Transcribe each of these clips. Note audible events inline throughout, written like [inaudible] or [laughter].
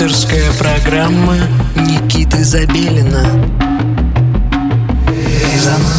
Авторская программа Никиты Забелина. Резонанс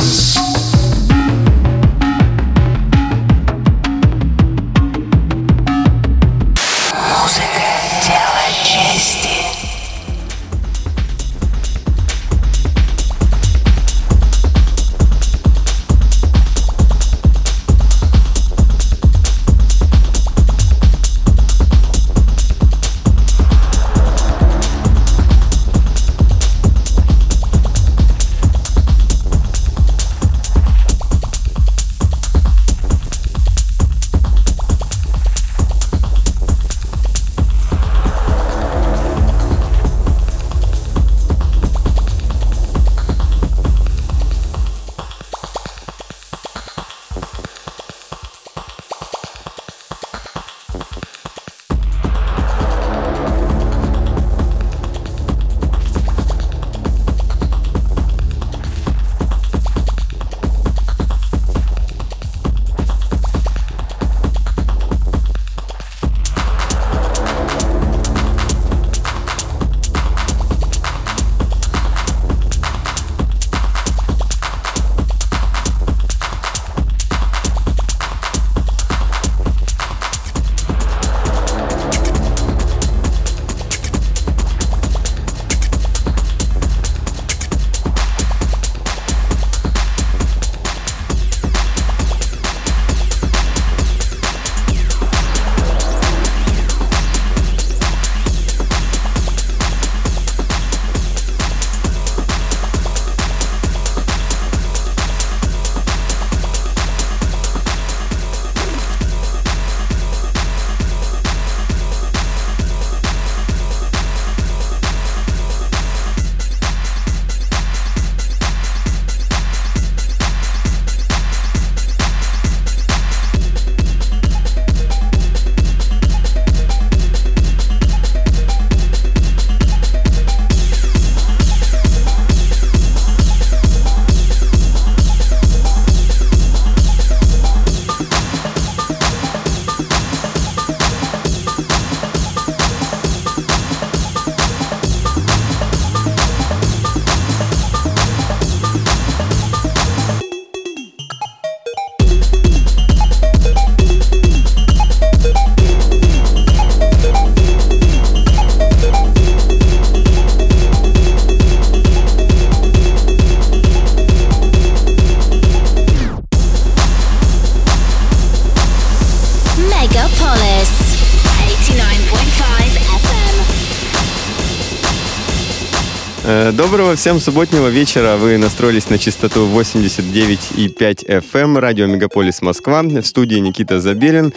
всем субботнего вечера. Вы настроились на частоту 89,5 FM, эм, радио Мегаполис Москва. В студии Никита Забелин.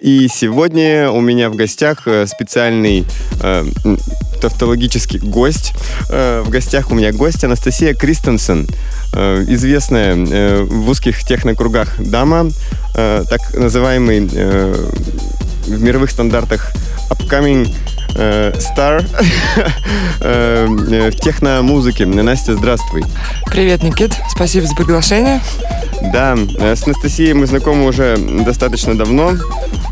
И сегодня у меня в гостях э, специальный э, тавтологический гость. Э, в гостях у меня гость Анастасия Кристенсен, э, известная э, в узких технокругах дама, э, так называемый э, в мировых стандартах upcoming э, Star [laughs] э, в техномузыке. Настя, здравствуй. Привет, Никит. Спасибо за приглашение. Да, э, с Анастасией мы знакомы уже достаточно давно.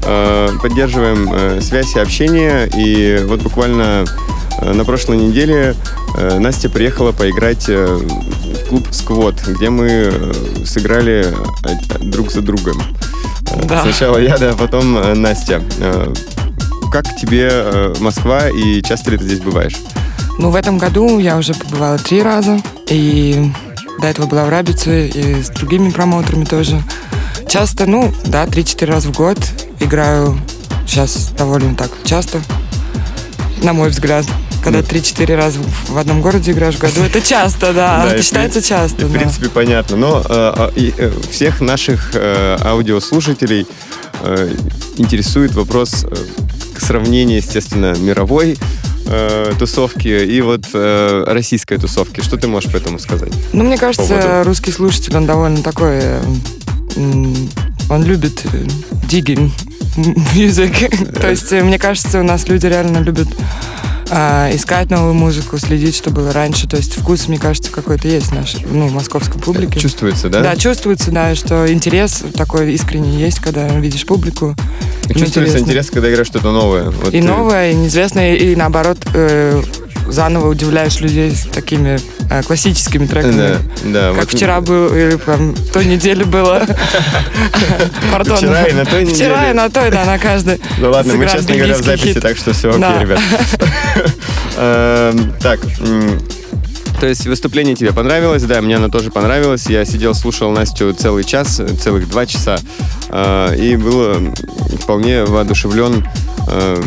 Э, поддерживаем связь и общение. И вот буквально на прошлой неделе Настя приехала поиграть в клуб «Сквот», где мы сыграли друг за другом. Да. Сначала я, да, потом Настя как тебе э, Москва и часто ли ты здесь бываешь? Ну, в этом году я уже побывала три раза. И до этого была в Рабице и с другими промоутерами тоже. Часто, ну, да, 3-4 раза в год играю сейчас довольно так часто, на мой взгляд. Когда 3-4 ну. раза в одном городе играешь в году, это часто, да, это считается часто. В принципе, понятно. Но э, э, всех наших э, аудиослушателей интересует вопрос сравнение, естественно, мировой э, тусовки и вот э, российской тусовки. Что ты можешь по этому сказать? Ну, мне кажется, поводу? русский слушатель, он довольно такой... Э, он любит digging [laughs] music. То есть, мне кажется, у нас люди реально любят а, искать новую музыку, следить, что было раньше. То есть вкус, мне кажется, какой-то есть в нашей, ну, московской публике. Чувствуется, да? Да, чувствуется, да, что интерес такой искренний есть, когда видишь публику. И Чувствуется интерес, когда играешь что-то новое. Вот и ты- новое, и неизвестное, и наоборот, э, заново удивляешь людей с такими э, классическими треками. Да, да. Как вот вчера было, или там той неделе было. [laughs] Пардон. Вчера и на той Вчера неделе. и на той, да, на каждой. Ну ладно, мы, честно говоря, в записи, так что все окей, ребят. [laughs] Эм, Так, то есть выступление тебе понравилось, да, мне оно тоже понравилось. Я сидел, слушал Настю целый час, целых два часа, э, и был вполне воодушевлен. Э,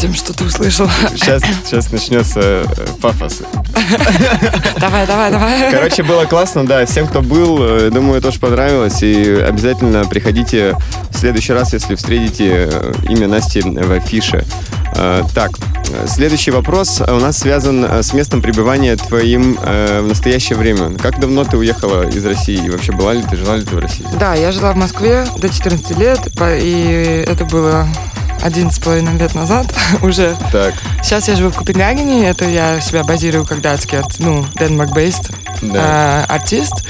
Тем, что ты услышал. Сейчас, сейчас начнется э, пафос. Давай, давай, давай. Короче, было классно, да. Всем, кто был, э, думаю, тоже понравилось. И обязательно приходите в следующий раз, если встретите э, имя Насти в афише. Так, следующий вопрос у нас связан с местом пребывания твоим в настоящее время. Как давно ты уехала из России? И вообще, была ли ты, жила ли ты в России? Да, я жила в Москве до 14 лет, и это было 11,5 лет назад [laughs] уже. Так, Сейчас я живу в Копенгагене, это я себя базирую как датский, ну, Denmark-based да. э, артист.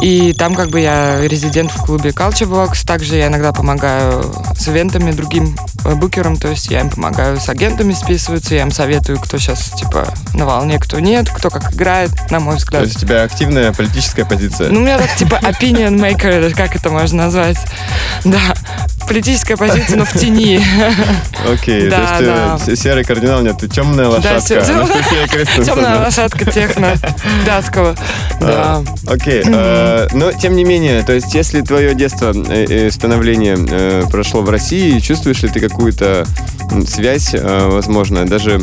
И там как бы я резидент в клубе Culture Box. Также я иногда помогаю с ивентами другим э, букерам, то есть я им помогаю с агентами списываться, я им советую, кто сейчас типа на волне, кто нет, кто как играет, на мой То взгляд. есть у тебя активная политическая позиция? Ну, у меня так типа [laughs] opinion maker, или как это можно назвать. Да, политическая позиция, но в тени. Окей, да, то есть да. с- серый кардинал, нет, ты темная лошадка. Темная лошадка техно датского. Да. А, Окей, э, но тем не менее, то есть если твое детство, э, э, становление э, прошло в России, чувствуешь ли ты какую-то связь, э, возможно, даже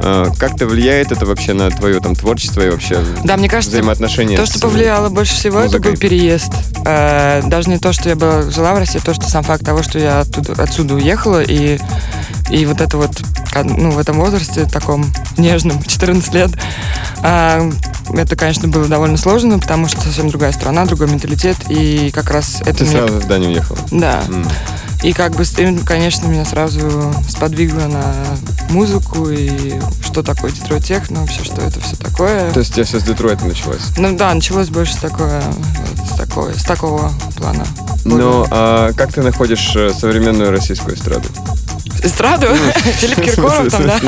э, как-то влияет это вообще на твое там творчество и вообще Да, мне кажется, взаимоотношения? То, что повлияло больше всего, это музыкой. был переезд. Э, даже не то, что я была, жила в России, а то, что сам факт того, что я оттуда, отсюда уехала, и, и вот это вот, ну, в этом возрасте, таком нежном, [laughs] 14 лет, это, конечно, было довольно сложно, потому что совсем другая страна, другой менталитет, и как раз это Ты мне- сразу в Данию уехала? Да. М. И как бы, конечно, меня сразу сподвигло на музыку и что такое Детройт техно, вообще, что это все такое. То есть у тебя все с Детройта началось? Ну да, началось больше такое, с, такой, с такого плана. Ну, а как ты находишь э, современную российскую эстраду? Эстраду? [laughs] Филипп Киркоров там, да?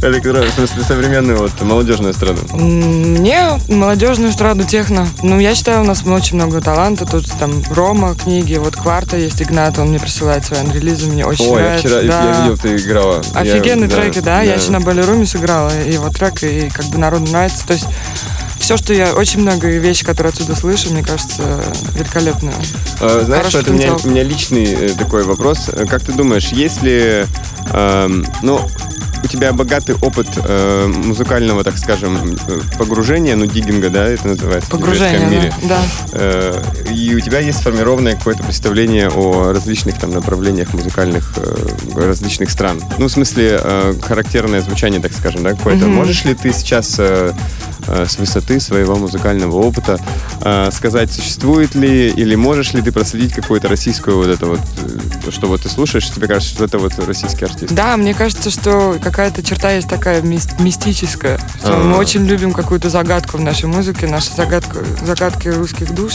Которая, в смысле, современную, вот, молодежную эстраду. М, Мне молодежную эстраду техно. Ну, я считаю, у нас очень много таланта. Тут там Рома, книги, вот Кварта есть Игнат, он мне присылает свои анрелизы, мне очень Ой, я нравится. вчера, да. я видел, ты играла. Я- Офигенные да, треки, да? Я да. еще на Балеруме сыграла его трек, и как бы народу нравится. То есть все, что я... Очень много вещей, которые отсюда слышу, мне кажется, великолепно. А, Знаешь, Хороший что это у меня, у меня личный э, такой вопрос. Э, Как ты думаешь, есть ли, эм, ну, у тебя богатый опыт э, музыкального, так скажем, э, погружения, ну, диггинга, да, это называется в Погружение, диджейском мире. да. Э, и у тебя есть сформированное какое-то представление о различных там направлениях музыкальных э, различных стран. Ну, в смысле, э, характерное звучание, так скажем, да, какое-то. Мгм. Можешь ли ты сейчас э, э, с высоты своего музыкального опыта э, сказать, существует ли или можешь ли ты проследить какую-то российскую вот это вот, э, что вот ты слушаешь, тебе кажется, что это вот российский артист? Да, мне кажется, что какая-то черта есть такая мис- мистическая. Что А. Мы очень любим какую-то загадку в нашей музыке, наши загадка, загадки русских душ.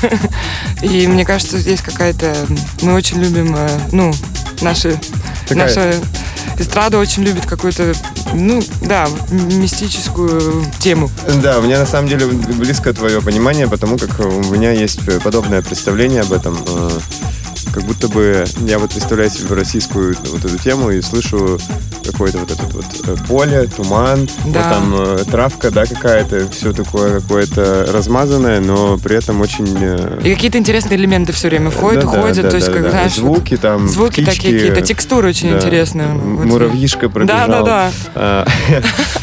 [laughs] И мне кажется, здесь какая-то... Мы очень любим, э, ну, наши... Такая- Наша эстрада очень любит какую-то, ну, да, мистическую тему. Да, у меня на самом деле близко твое понимание, потому как у меня есть подобное представление об этом. Как будто бы я вот представляю себе российскую вот эту тему и слышу какое-то вот это вот э, поле, туман, вот Да. там э, травка, да, какая-то, все такое какое-то размазанное, но при этом очень... э, И какие-то интересные элементы все время входят, да-да, уходят. то есть, да-да-да. как, знаешь, вот звуки там, звуки птички, такие какие-то, текстуры очень да, интересные. Вот. Муравьишка пробежал. Да, да, да.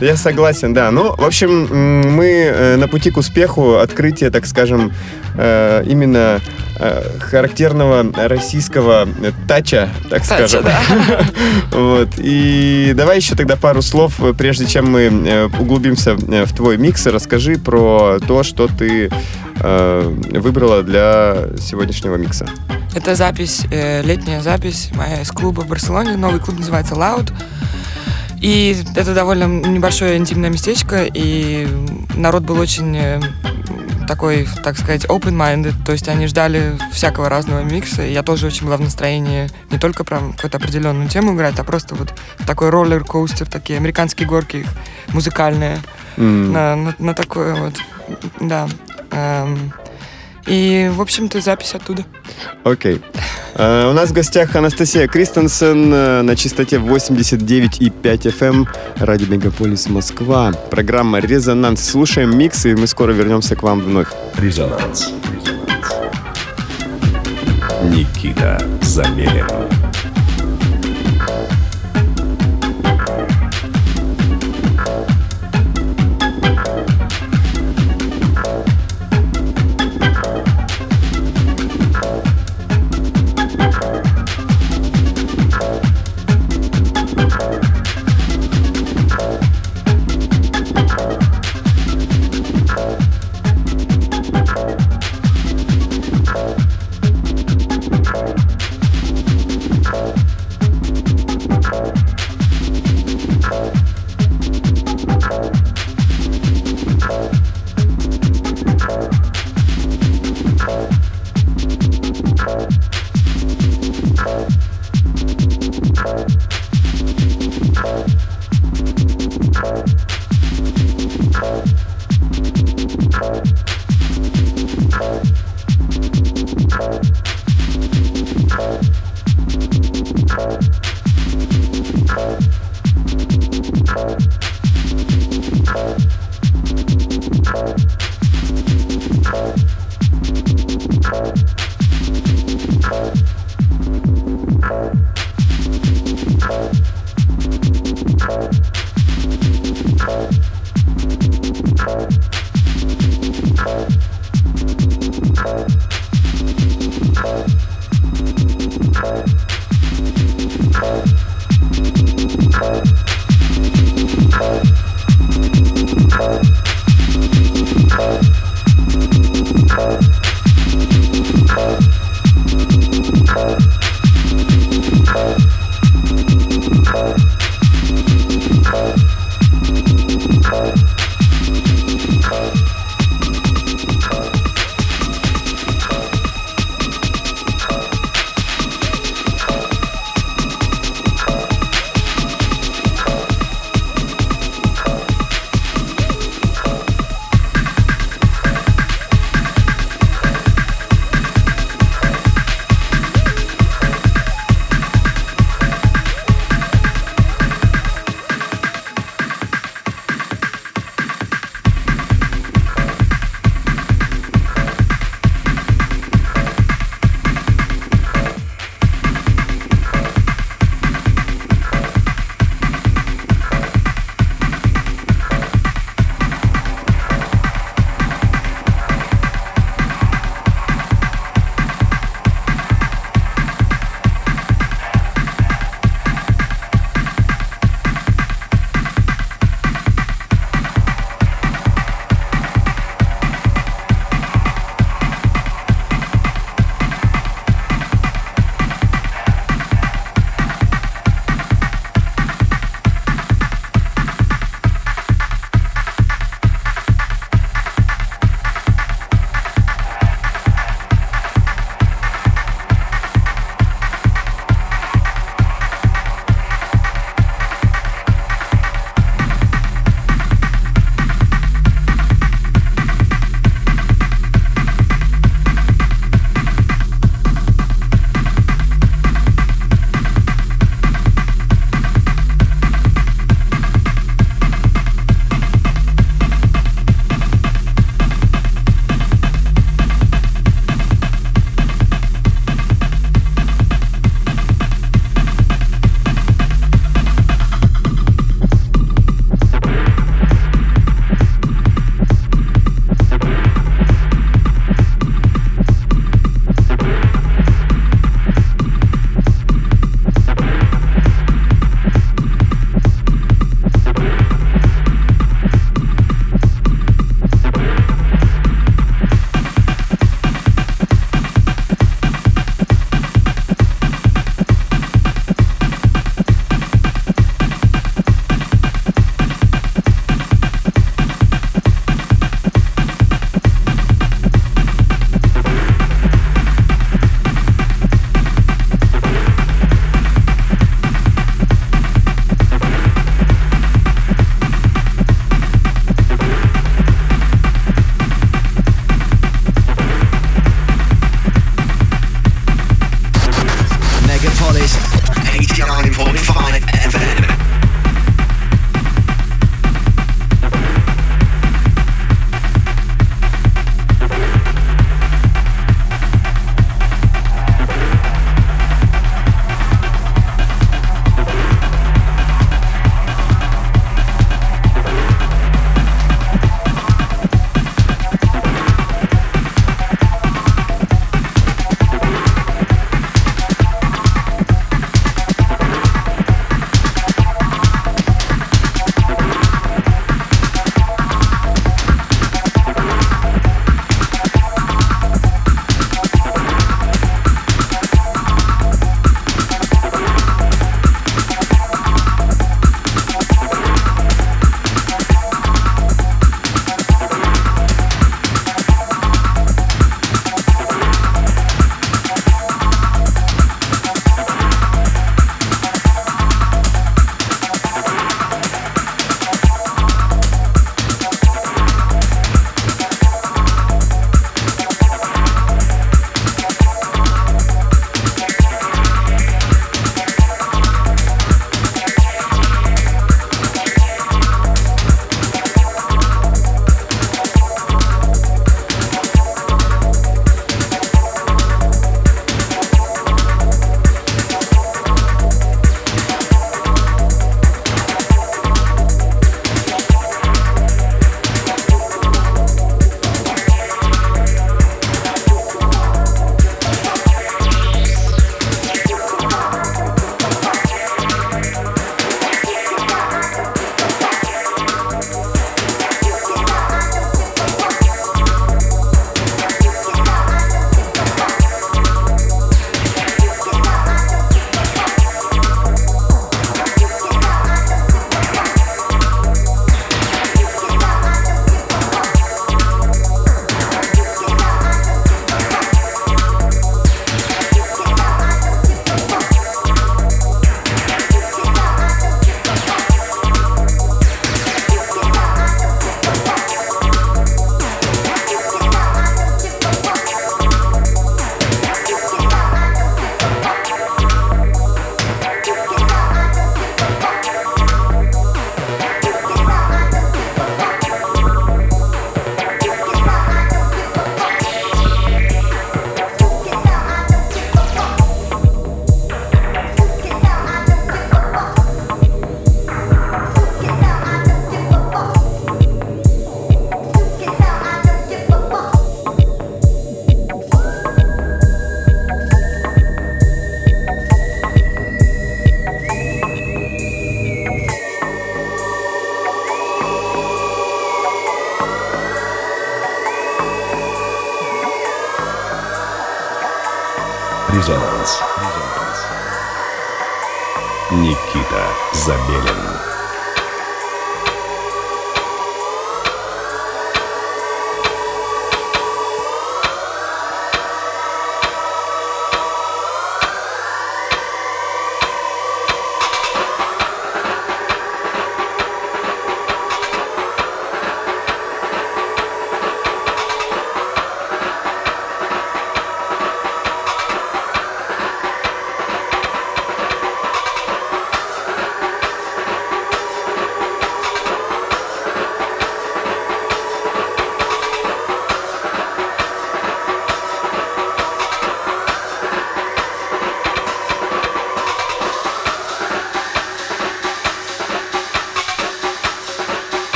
Я согласен, да. Ну, в общем, мы на пути к успеху открытия, так скажем, именно характерного российского э, тача, так Тача, скажем. да. [laughs] Вот. И давай еще тогда пару слов, э, прежде чем мы э, углубимся э, в твой микс. Расскажи про то, что ты э, выбрала для сегодняшнего микса. Это запись, э, летняя запись моя из клуба в Барселоне. Новый клуб называется Loud. И это довольно небольшое интимное местечко, и народ был очень э, такой, так сказать, open-minded, то есть они ждали всякого разного микса, и я тоже очень была в настроении не только про какую-то определенную тему играть, а просто вот такой роллер-коустер, такие американские горки музыкальные, mm. на, на, на такое вот, да. Эм, и, в общем-то, запись оттуда. Окей. Okay. Uh, у нас в гостях Анастасия Кристенсен uh, на частоте 89,5 FM эм, Радио Мегаполис Москва. Программа «Резонанс». Слушаем микс, и мы скоро вернемся к вам вновь. Резонанс. Никита Забелин.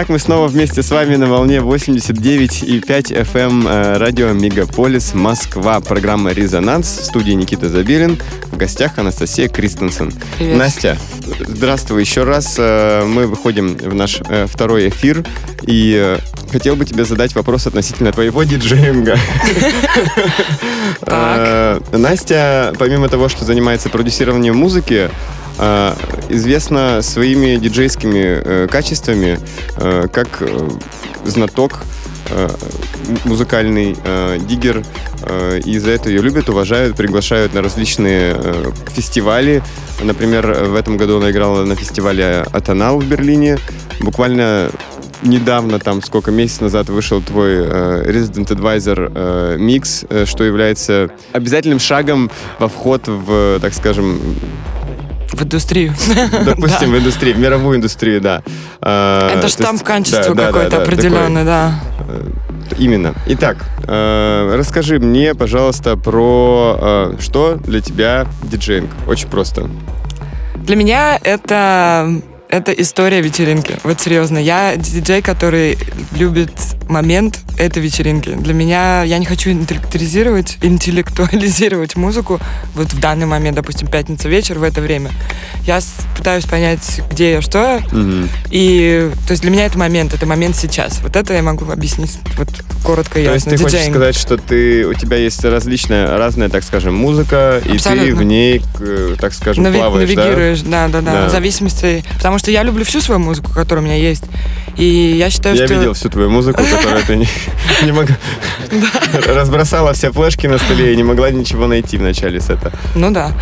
Итак, мы снова вместе с вами на волне 89,5 FM э, радио Мегаполис Москва. Программа «Резонанс». В студии Никита Забелин. В гостях Анастасия Кристенсен. Привет. Настя, здравствуй еще раз. Э, Мы выходим в наш э, второй эфир. И хотел бы тебе задать вопрос относительно твоего диджеинга. Настя, помимо того, что занимается продюсированием музыки, известна своими диджейскими э, качествами, э, как э, знаток, э, музыкальный э, диггер, э, и за это ее любят, уважают, приглашают на различные э, фестивали. Например, в этом году она играла на фестивале Атанал в Берлине. Буквально недавно, там сколько месяцев назад вышел твой э, Resident Advisor э, микс, э, что является обязательным шагом во вход в, так скажем, В индустрию. [laughs] допустим, в индустрию, в мировую индустрию, да. Э, Это то штамп есть- качества да, да, э, именно. Итак, э, расскажи мне, пожалуйста, про э, что для тебя диджейнг. Очень просто. Для меня это это история вечеринки. Вот серьезно, я диджей, который любит момент этой вечеринки. Для меня я не хочу интеллектуализировать, [laughs] интеллектуализировать музыку вот в данный момент, допустим, пятница вечер в это время. Я пытаюсь понять, где я, что я, Мгм. и то есть для меня это момент, это момент сейчас. Вот это я могу объяснить вот коротко и То есть ясно. ты хочешь Диджеинг. сказать, что ты у тебя есть различная, разная, так скажем, музыка, и ты Абсолютно. в ней, так скажем, Нави- плаваешь, да? навигируешь, да? да, да, Да. в зависимости, потому что я люблю всю свою музыку, которая у меня есть, и я считаю, Я что видел всю твою музыку, которую ты не, [laughs] не могла... Разбросала все флешки на столе и не могла ничего найти в начале сета. ну да,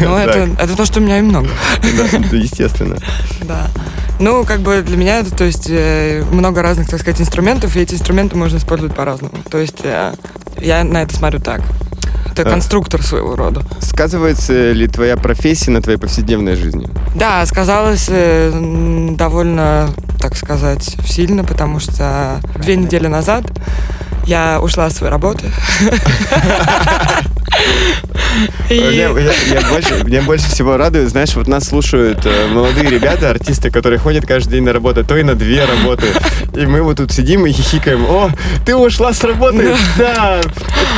ну это это то, что у меня и много, Да, да, естественно. да. Ну, как бы для меня это, то есть, э, много разных, так сказать, инструментов, и эти инструменты можно использовать по-разному. То есть, э, я на это смотрю так. Это А. конструктор своего рода. Сказывается ли твоя профессия на твоей повседневной жизни? Да, сказалось э, довольно, так сказать, сильно, потому что две недели назад я ушла с своей работы. [laughs] И- Меня, я- я больше, меня больше всего радует, знаешь, вот нас слушают э, молодые ребята, артисты, которые ходят каждый день на работу, то и на две работы. И мы вот тут сидим и хихикаем. О, ты ушла с работы? Да,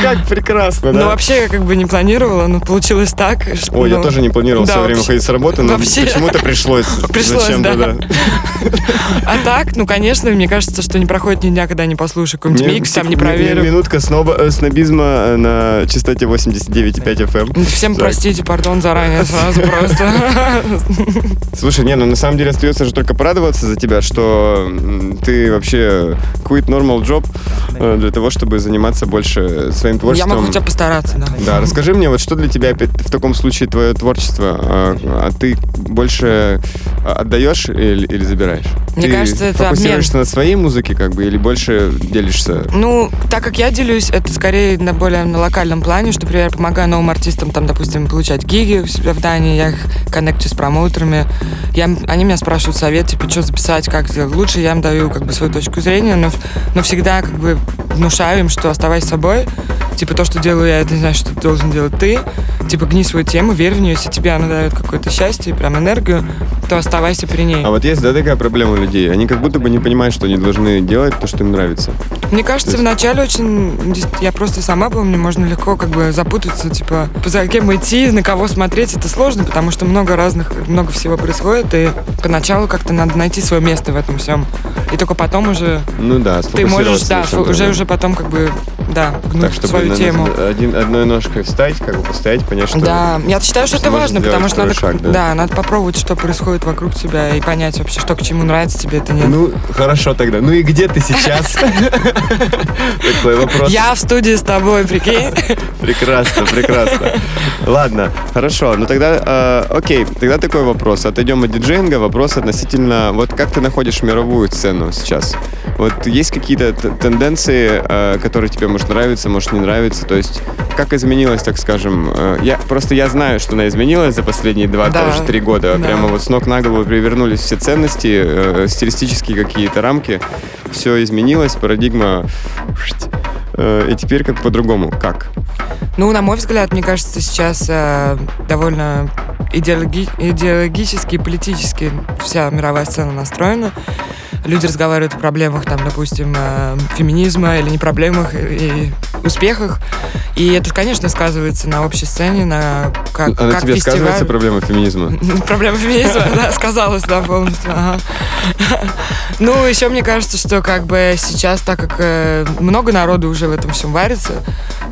как прекрасно, Ну, да? вообще, я как бы не планировала, но получилось так. что, Ой, я ну, тоже не планировал да, все время вообще- ходить с работы, но вообще. почему-то пришлось. [laughs] Пришлось, Зачем-то, да. [laughs] А так, ну, конечно, мне кажется, что не проходит ни дня, когда не послушаю какой-нибудь Мне микс, там не проверю. Минутка сноба, э, снобизма э, на частоте 89,5 FM. Всем Так. простите, пардон, заранее сразу просто. [laughs] Слушай, не, ну на самом деле остается же только порадоваться за тебя, что ты вообще quit normal job э, для того, чтобы заниматься больше своим Я творчеством. могу хотя бы постараться, да. Да, расскажи мне, вот что для тебя в таком случае твое творчество? А, а ты больше а, отдаешь или, или забираешь? Мне ты кажется, это фокусируешься на своей музыке, как бы, или больше делишься? Ну, так как я делюсь, это скорее на более на локальном плане, что, например, помогаю новым артистам, там, допустим, получать гиги у себя в Дании, я их коннекчу с промоутерами, я, они меня спрашивают совет, типа, что записать, как сделать лучше, я им даю, как бы, свою точку зрения, но, но всегда, как бы, внушаю им, что оставайся собой, типа, то, что делаю я, это не значит, что ты должен делать ты, типа, гни свою тему, верь в нее, если тебе она дает какое-то счастье, прям энергию, то оставайся при ней. А вот есть, да, такая проблема у людей. Они как будто бы не понимают, что они должны делать то, что им нравится. Мне кажется, вначале очень... Я просто сама помню, можно легко как бы запутаться, типа, за кем идти, на кого смотреть, это сложно, потому что много разных, много всего происходит, и поначалу как-то надо найти свое место в этом всем. И только потом уже Ну да, ты можешь, да, уже, да. уже потом как бы, да, Так, гнуть чтобы свою на- тему. один, одной ножкой встать, как бы постоять, понять, что... Да, я считаю, что что это важно, потому что надо, шаг, да. да, надо попробовать, что происходит вокруг тебя и понять вообще, что к чему нравится тебе, это нет. Ну, хорошо тогда. Ну и где ты сейчас? [laughs] Такой вопрос. Я в студии с тобой, прикинь. Прекрасно, прекрасно. Ладно, хорошо. Ну тогда, э, окей, тогда такой вопрос. Отойдем от диджеинга. Вопрос относительно, вот как ты находишь мировую сцену сейчас? Вот есть какие-то тенденции, э, которые тебе, может, нравятся, может, не нравятся? То есть, как изменилась, так скажем? э, я, просто я знаю, что она изменилась за последние два, Да. тоже три года. Да. Прямо вот с ног на голову перевернулись все ценности, э, стилистические какие-то рамки. Все изменилось, парадигма... И теперь как по-другому. Как? Ну, на мой взгляд, мне кажется, сейчас э, довольно идеологи- идеологически и политически вся мировая сцена настроена. люди разговаривают о проблемах, там, допустим, э, феминизма или не проблемах и успехах. И это, конечно, сказывается на общей сцене, на как, А на как тебе фестиваль. сказывается проблема феминизма? [laughs] Проблема феминизма, да, сказалось, да, полностью. [laughs] Ну, еще мне кажется, что как бы сейчас, так как э, много народу уже в этом всем варится,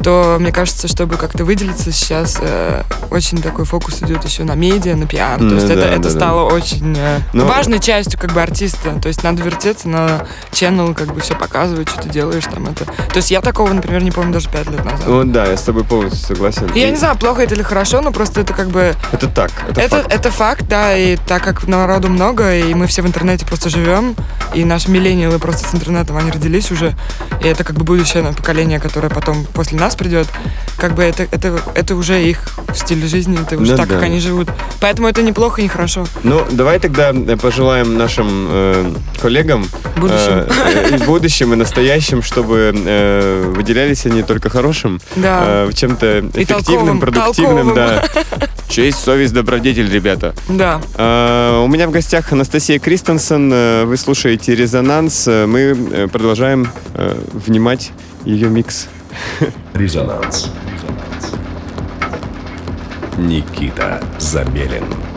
то мне кажется, чтобы как-то выделиться сейчас, э, очень такой фокус идет еще на медиа, на пиар. Ну То есть да, это, да, это да. стало очень э, Но- важной частью как бы артиста. То есть надо вертеться на channel, как бы все показывать, что ты делаешь там это. То есть я такого, например, не помню даже пять лет назад. Вот да, я с тобой полностью согласен. И я не знаю, плохо это или хорошо, но просто это как бы Это так, это, это, факт. это факт, да, и так как народу много, и мы все в интернете просто живем, и наши миллениалы просто с интернетом, они родились уже, и это как бы будущее поколение, которое потом после нас придет, как бы это, это, это уже их стиль жизни, это уже Ну так, да. как они живут. Поэтому это неплохо и нехорошо. Ну, давай тогда э, пожелаем нашим э, коллегам Будущим. э, э, и будущим и настоящим, чтобы э, выделялись они только хорошим, Да. э, чем-то эффективным, толковым, продуктивным, толковым. да. Честь, совесть, добродетель, ребята. Да. Э, у меня в гостях Анастасия Кристенсен. Э, Вы слушаете «Резонанс». Э, Мы э, продолжаем э, внимать ее микс. Резонанс. Никита Забелин.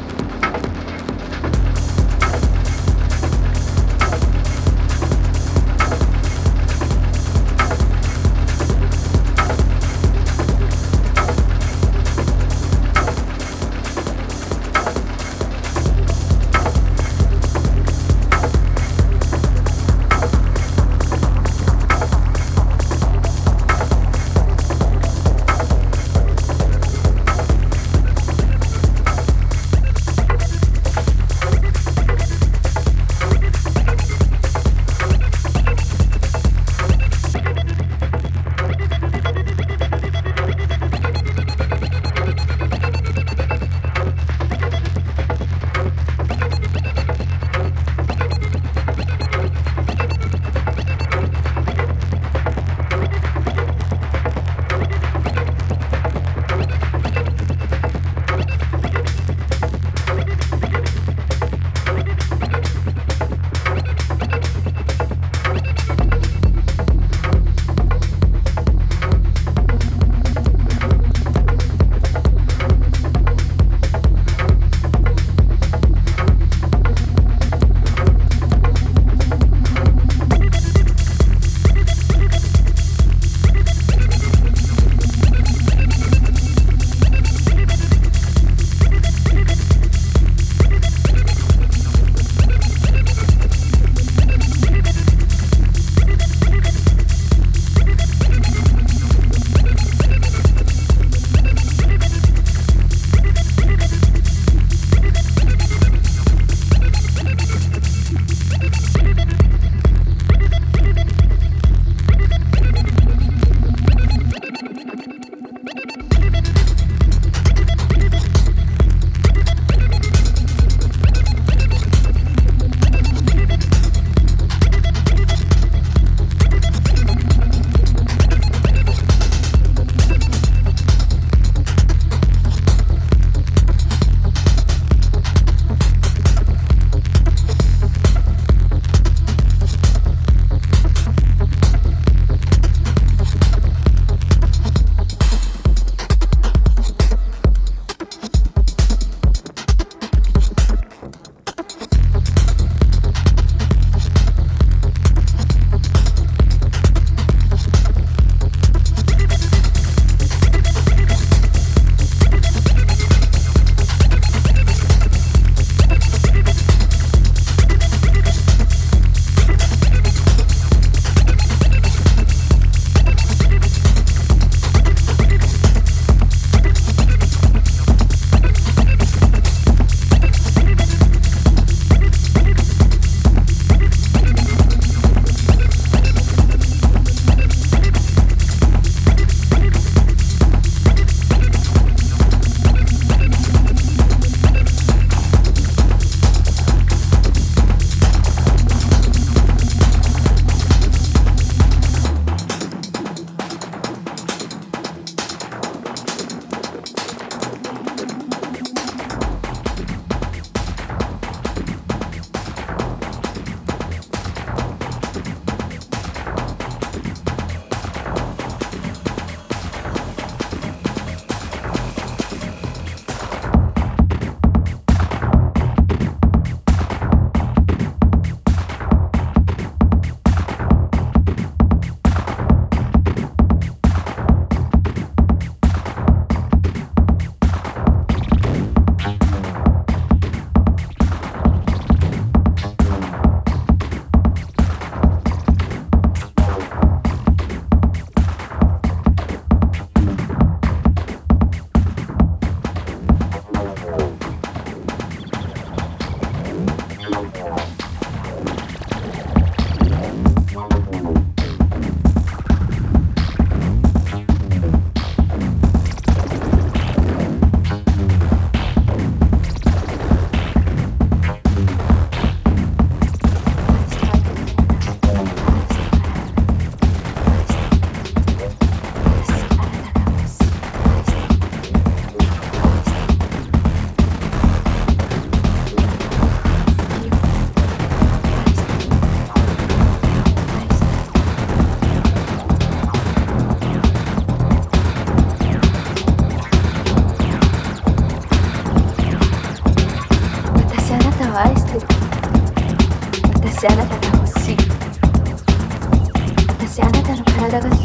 私あなたの体が好い。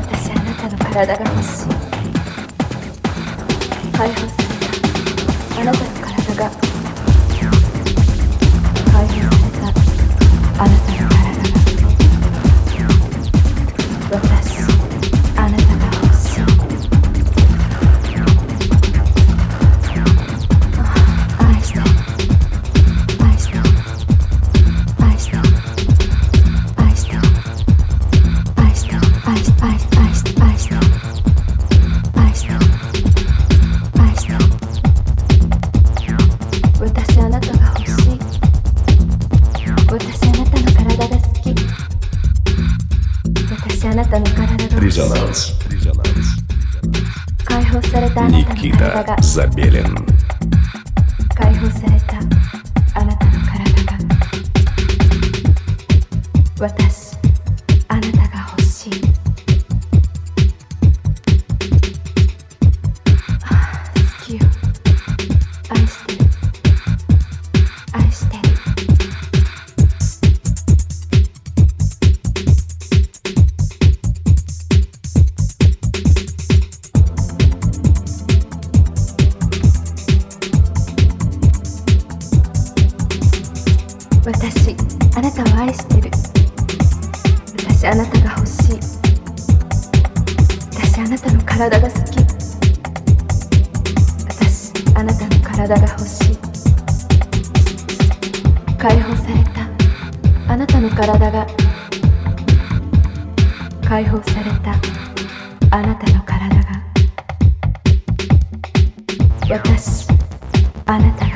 私あなたの体が欲しい。解放された。あなたの体が解放された。あなたのれたあなたの体が私あなた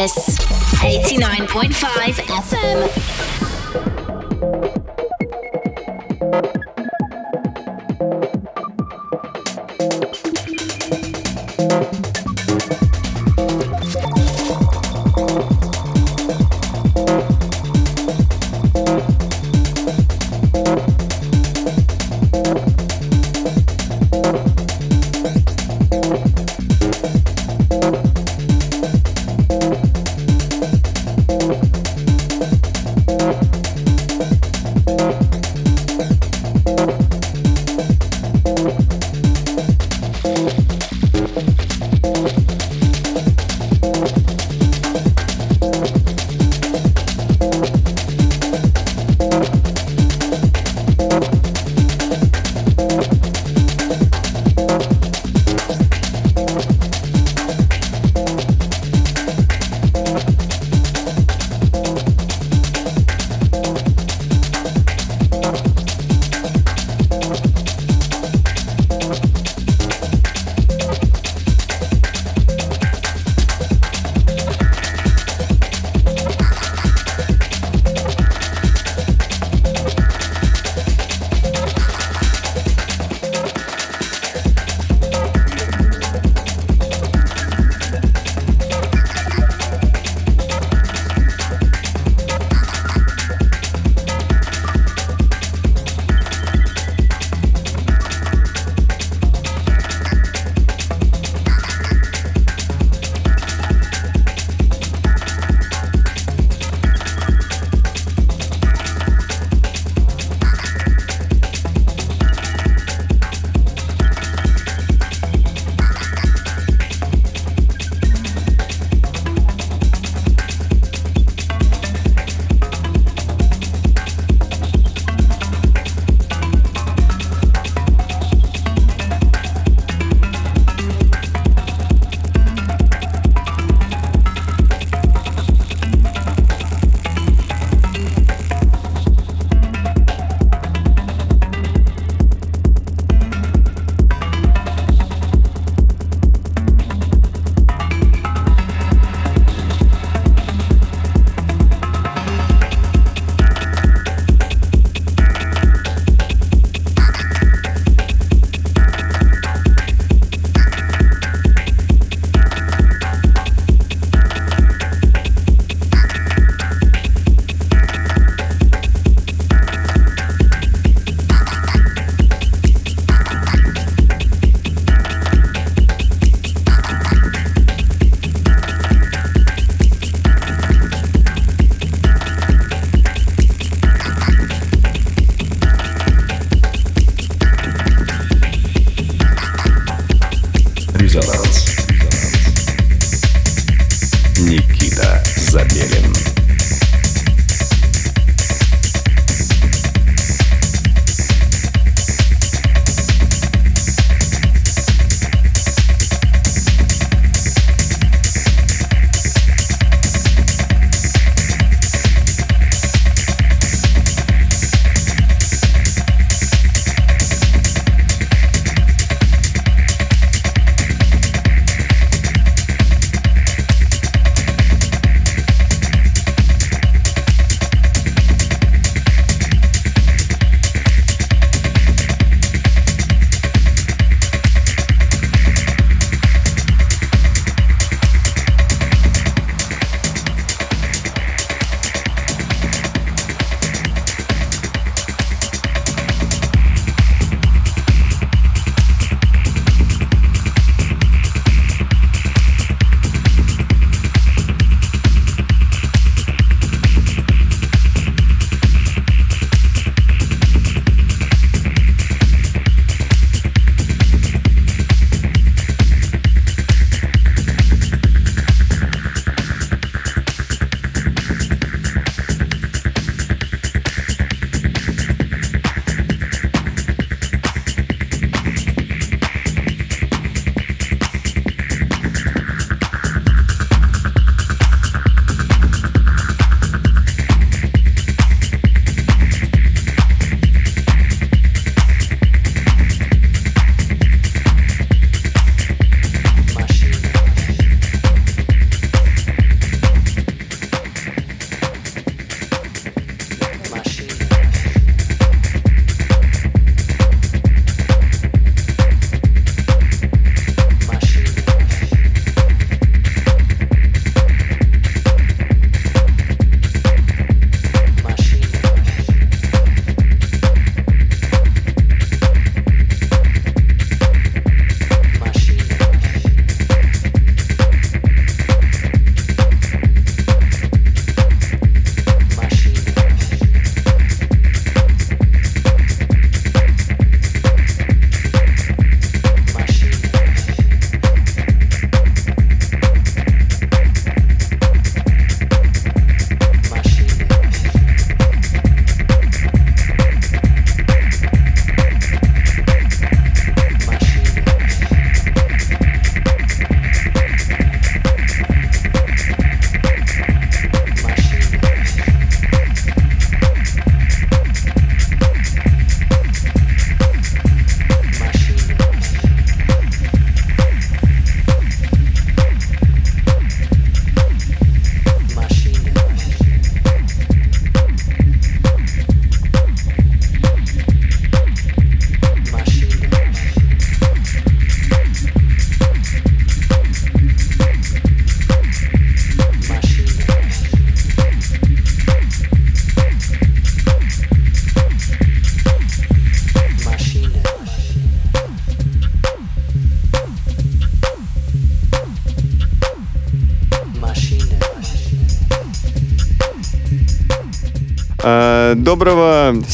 Paris. 89.5 FM.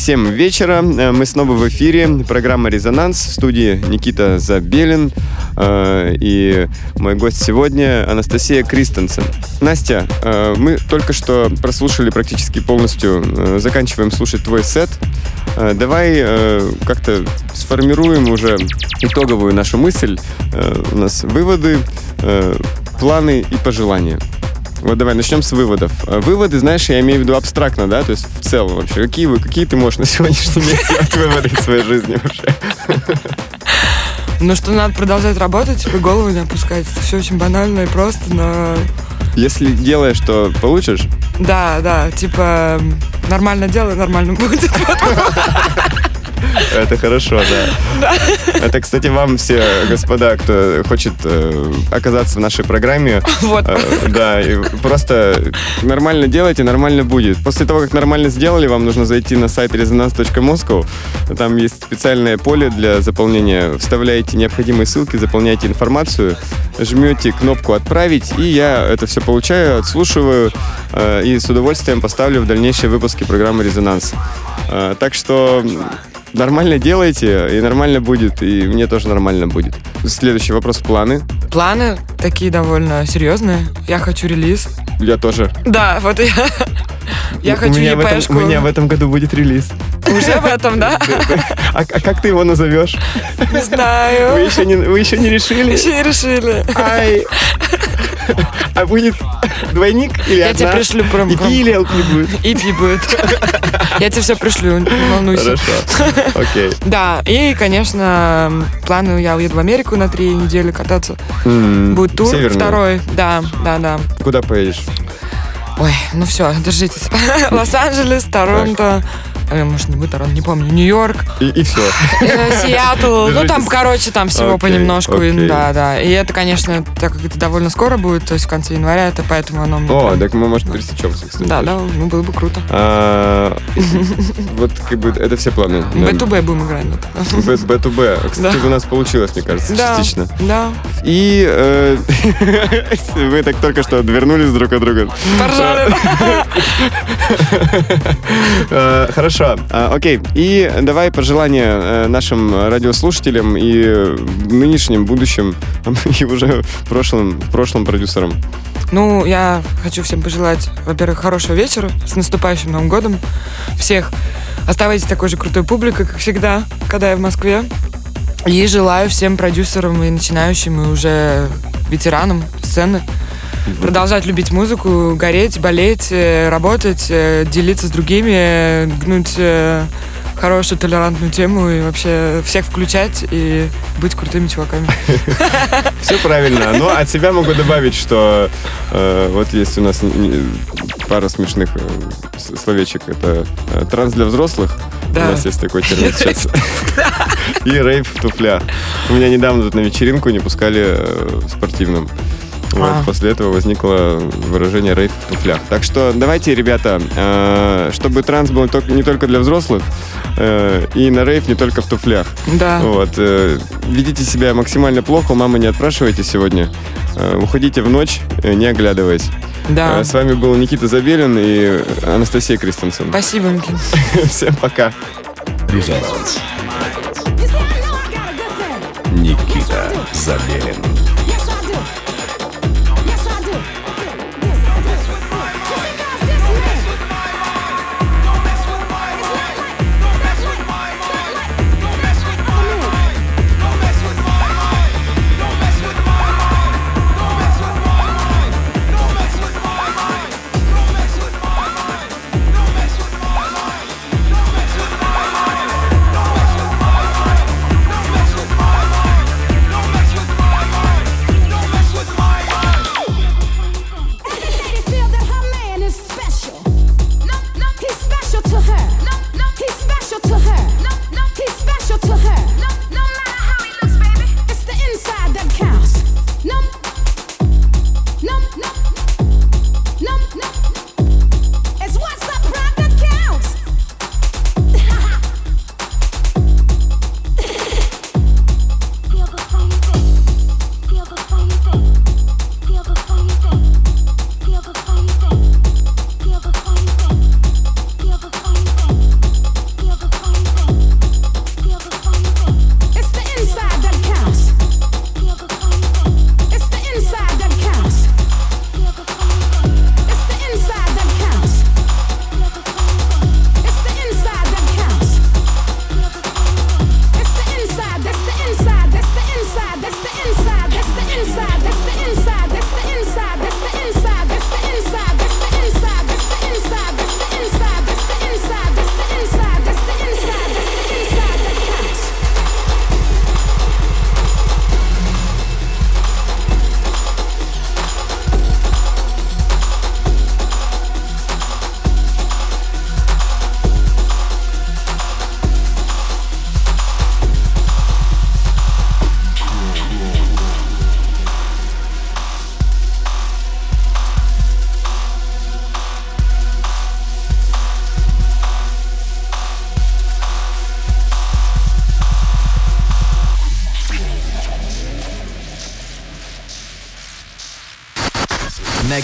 Всем вечера. Э, мы снова в эфире. Программа «Резонанс» в студии Никита Забелин. Э, и мой гость сегодня Анастасия Кристенсен. Настя, э, мы только что прослушали практически полностью. Заканчиваем слушать твой сет. Давай как-то сформируем уже итоговую нашу мысль. У нас выводы, планы и пожелания. Вот давай начнем с выводов. Выводы, знаешь, я имею в виду абстрактно, да, то есть целом вообще. Какие, вы, какие ты можешь на сегодняшний день выводы из своей жизни вообще? Ну что надо продолжать работать и голову не опускать. Это все очень банально и просто, но Если делаешь, то получишь. да, да, типа нормально делай, нормально будет. [laughs] Это хорошо, да. Это, кстати, вам все, господа, кто хочет э, оказаться в нашей программе, [laughs] Вот. э, да, просто нормально делайте, нормально будет. После того, как нормально сделали, вам нужно зайти на сайт resonance.moscow. Там есть специальное поле для заполнения. Вставляете необходимые ссылки, заполняете информацию, жмете кнопку «Отправить», и я это все получаю, отслушиваю э, и с удовольствием поставлю в дальнейшие выпуски программы «Резонанс». Так что нормально делайте, и нормально будет, и мне тоже нормально будет. Следующий вопрос. Планы? Планы такие довольно серьезные. Я хочу релиз. Я тоже. Да, вот я. Я У хочу меня в этом-. У меня в этом году будет релиз. Уже в этом, да? А, а как ты его назовешь? Не знаю. Вы еще не, вы еще не решили? Еще не решили. Ай. А будет двойник или Я одна? тебе пришлю прям- EP или LP будет? Ипи будет. Я тебе все пришлю, не волнуйся. Хорошо. Окей. Да, и, конечно, планы, я уеду в Америку на три недели кататься. Будет тур второй. Да, да, да. Куда поедешь? Ой, ну все, держитесь. [laughs] Лос-Анджелес, Торонто, э, может, не будет Торонто, не помню, Нью-Йорк, И, и все. э, Сиэтл. Ну, там, короче, там всего понемножку. Да, да. И это, конечно, так как это довольно скоро будет, то есть в конце января, это поэтому оно мне О, так мы, может, пересечемся, кстати. Да, да, ну было бы круто. А, Вот как бы это все планы. да. B2B будем играть. ну, так. Б- B2B. Кстати, у нас получилось, мне кажется, частично. да. И э, [laughs] вы так только что отвернулись друг от друга. Поржали. [laughs] Э, Хорошо, А, окей. И давай пожелания э, нашим радиослушателям и нынешним, будущим, [laughs] и уже в прошлом продюсерам. Ну, я хочу всем пожелать, во-первых, хорошего вечера, с наступающим Новым годом. Всех оставайтесь такой же крутой публикой, как всегда, когда я в Москве. И желаю всем продюсерам и начинающим, и уже ветеранам сцены продолжать любить музыку, гореть, болеть, э, работать, э, делиться с другими, гнуть э, хорошую толерантную тему и вообще всех включать и быть крутыми чуваками. [laughs] Все правильно. Но от себя могу добавить, что вот есть у нас пара смешных словечек. Это транс для взрослых. Да. У нас есть такой термин [laughs] сейчас. И рейв в туфлях. У меня недавно тут на вечеринку не пускали в спортивном. Вот, А. После этого возникло выражение рейв в туфлях. Так что давайте, ребята, э, чтобы транс был не только для взрослых, э, и на рейв не только в туфлях. Да. Вот. э, Ведите себя максимально плохо, мамы не отпрашивайте сегодня. Э, Уходите в ночь, э, не оглядываясь. Да. Э, С вами был Никита Забелин и Анастасия Кристенсен. Спасибо, Никита. [laughs] Всем пока. Резонанс. Никита Забелин.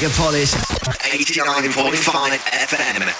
Megapolis 89.5 FM.